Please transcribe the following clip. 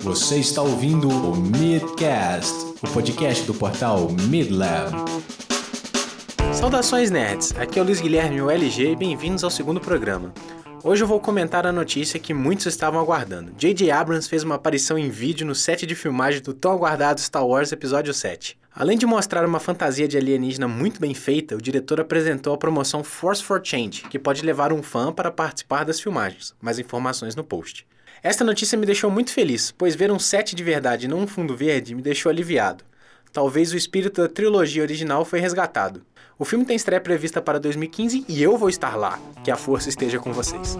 Você está ouvindo o Midcast, o podcast do portal Midlab. Saudações nerds, aqui é o Luiz Guilherme, o LG, e bem-vindos ao segundo programa. Hoje eu vou comentar a notícia que muitos estavam aguardando. J.J. Abrams fez uma aparição em vídeo no set de filmagem do tão aguardado Star Wars Episódio 7. Além de mostrar uma fantasia de alienígena muito bem feita, o diretor apresentou a promoção Force for Change, que pode levar um fã para participar das filmagens. Mais informações no post. Esta notícia me deixou muito feliz, pois ver um set de verdade e não um fundo verde me deixou aliviado. Talvez o espírito da trilogia original foi resgatado. O filme tem estreia prevista para 2015 e eu vou estar lá. Que a força esteja com vocês.